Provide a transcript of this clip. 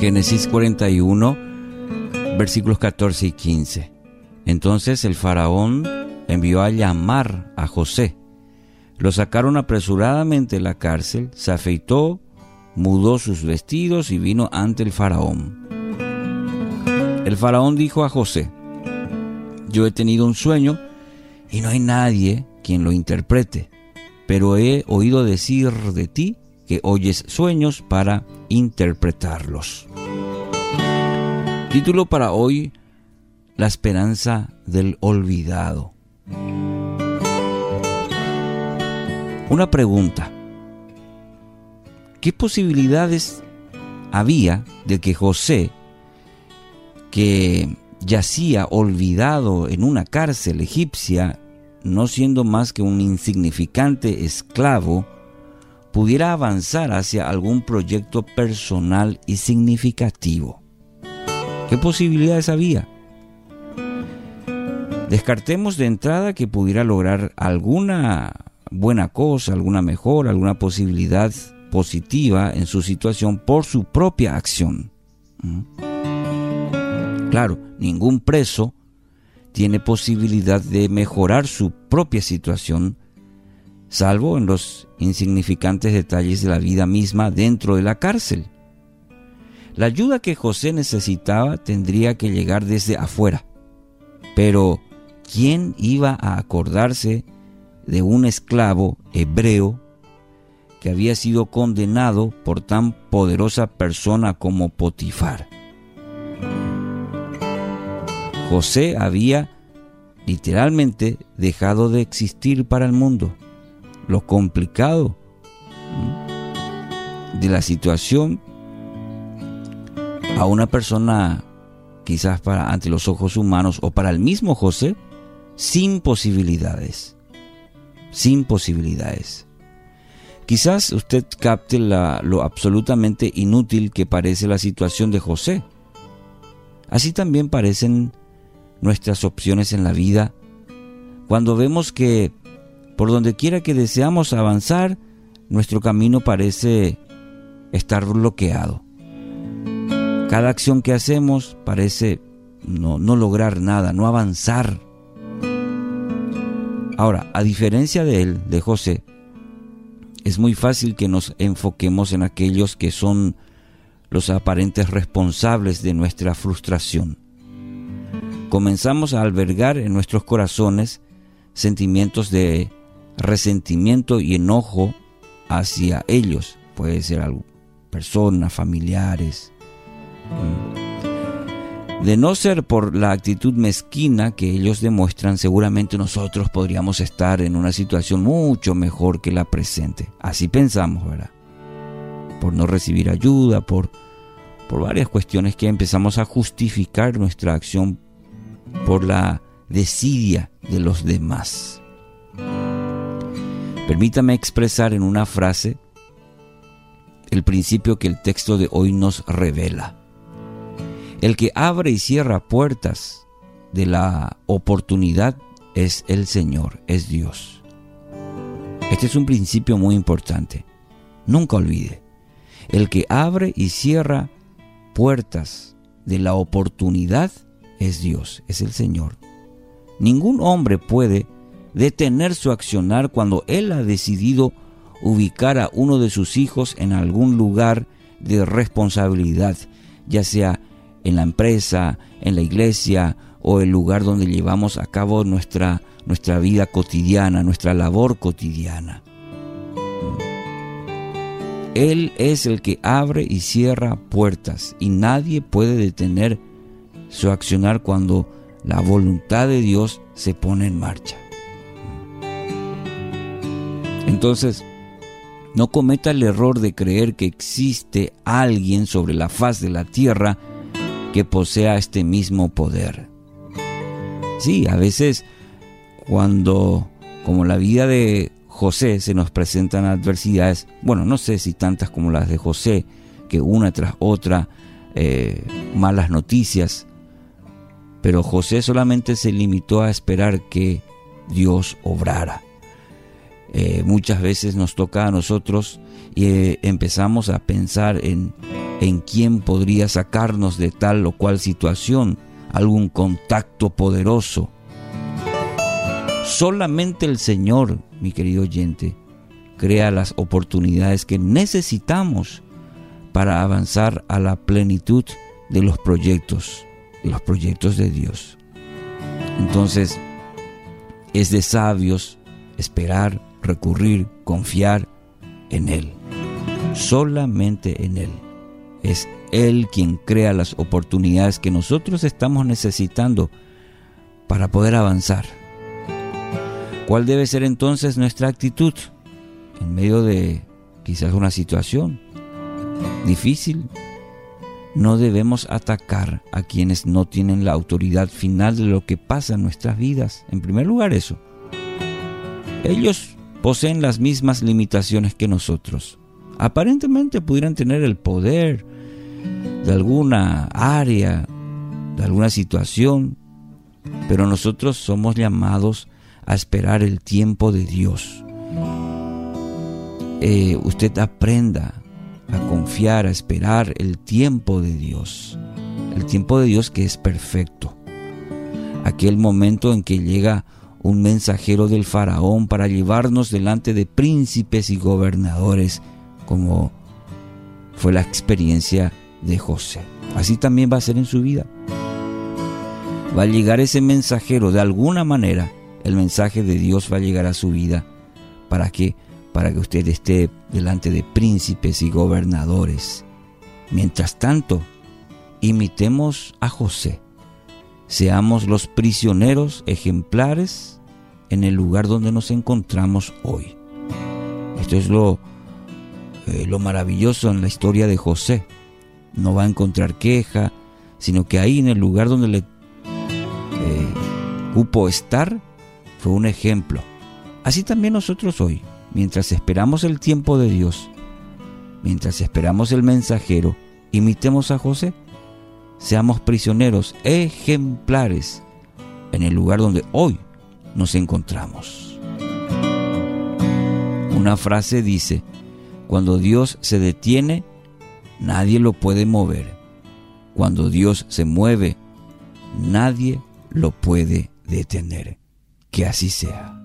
Génesis 41, versículos 14 y 15. Entonces el faraón envió a llamar a José. Lo sacaron apresuradamente de la cárcel, se afeitó, mudó sus vestidos y vino ante el faraón. El faraón dijo a José, yo he tenido un sueño y no hay nadie quien lo interprete, pero he oído decir de ti que oyes sueños para interpretarlos. Título para hoy, La esperanza del olvidado. Una pregunta. ¿Qué posibilidades había de que José, que yacía olvidado en una cárcel egipcia, no siendo más que un insignificante esclavo, pudiera avanzar hacia algún proyecto personal y significativo. ¿Qué posibilidades había? Descartemos de entrada que pudiera lograr alguna buena cosa, alguna mejora, alguna posibilidad positiva en su situación por su propia acción. ¿Mm? Claro, ningún preso tiene posibilidad de mejorar su propia situación, salvo en los insignificantes detalles de la vida misma dentro de la cárcel. La ayuda que José necesitaba tendría que llegar desde afuera. Pero, ¿quién iba a acordarse de un esclavo hebreo que había sido condenado por tan poderosa persona como Potifar? José había literalmente dejado de existir para el mundo. Lo complicado de la situación a una persona quizás para ante los ojos humanos o para el mismo José sin posibilidades. Sin posibilidades. Quizás usted capte lo absolutamente inútil que parece la situación de José. Así también parecen nuestras opciones en la vida, cuando vemos que por donde quiera que deseamos avanzar, nuestro camino parece estar bloqueado. Cada acción que hacemos parece no, no lograr nada, no avanzar. Ahora, a diferencia de él, de José, es muy fácil que nos enfoquemos en aquellos que son los aparentes responsables de nuestra frustración comenzamos a albergar en nuestros corazones sentimientos de resentimiento y enojo hacia ellos. Puede ser algo, personas, familiares. Mm. De no ser por la actitud mezquina que ellos demuestran, seguramente nosotros podríamos estar en una situación mucho mejor que la presente. Así pensamos, ¿verdad? Por no recibir ayuda, por, por varias cuestiones que empezamos a justificar nuestra acción por la desidia de los demás. Permítame expresar en una frase el principio que el texto de hoy nos revela. El que abre y cierra puertas de la oportunidad es el Señor, es Dios. Este es un principio muy importante. Nunca olvide, el que abre y cierra puertas de la oportunidad es Dios, es el Señor. Ningún hombre puede detener su accionar cuando Él ha decidido ubicar a uno de sus hijos en algún lugar de responsabilidad, ya sea en la empresa, en la iglesia o el lugar donde llevamos a cabo nuestra, nuestra vida cotidiana, nuestra labor cotidiana. Él es el que abre y cierra puertas y nadie puede detener su accionar cuando la voluntad de Dios se pone en marcha. Entonces, no cometa el error de creer que existe alguien sobre la faz de la tierra que posea este mismo poder. Sí, a veces cuando, como la vida de José, se nos presentan adversidades, bueno, no sé si tantas como las de José, que una tras otra, eh, malas noticias, pero José solamente se limitó a esperar que Dios obrara. Eh, muchas veces nos toca a nosotros y eh, empezamos a pensar en en quién podría sacarnos de tal o cual situación, algún contacto poderoso. Solamente el Señor, mi querido oyente, crea las oportunidades que necesitamos para avanzar a la plenitud de los proyectos, de los proyectos de Dios. Entonces, es de sabios esperar, recurrir, confiar en Él. Solamente en Él. Es Él quien crea las oportunidades que nosotros estamos necesitando para poder avanzar. ¿Cuál debe ser entonces nuestra actitud en medio de quizás una situación difícil? No debemos atacar a quienes no tienen la autoridad final de lo que pasa en nuestras vidas. En primer lugar eso. Ellos poseen las mismas limitaciones que nosotros. Aparentemente pudieran tener el poder de alguna área, de alguna situación, pero nosotros somos llamados a esperar el tiempo de Dios. Eh, usted aprenda a confiar, a esperar el tiempo de Dios. El tiempo de Dios que es perfecto. Aquel momento en que llega un mensajero del faraón para llevarnos delante de príncipes y gobernadores, como fue la experiencia de José. Así también va a ser en su vida. Va a llegar ese mensajero, de alguna manera, el mensaje de Dios va a llegar a su vida. ¿Para que Para que usted esté delante de príncipes y gobernadores. Mientras tanto, imitemos a José seamos los prisioneros ejemplares en el lugar donde nos encontramos hoy. Esto es lo, eh, lo maravilloso en la historia de José. No va a encontrar queja, sino que ahí en el lugar donde le eh, cupo estar fue un ejemplo. Así también nosotros hoy, mientras esperamos el tiempo de Dios, mientras esperamos el mensajero, imitemos a José seamos prisioneros ejemplares en el lugar donde hoy nos encontramos. Una frase dice, cuando Dios se detiene, nadie lo puede mover. Cuando Dios se mueve, nadie lo puede detener. Que así sea.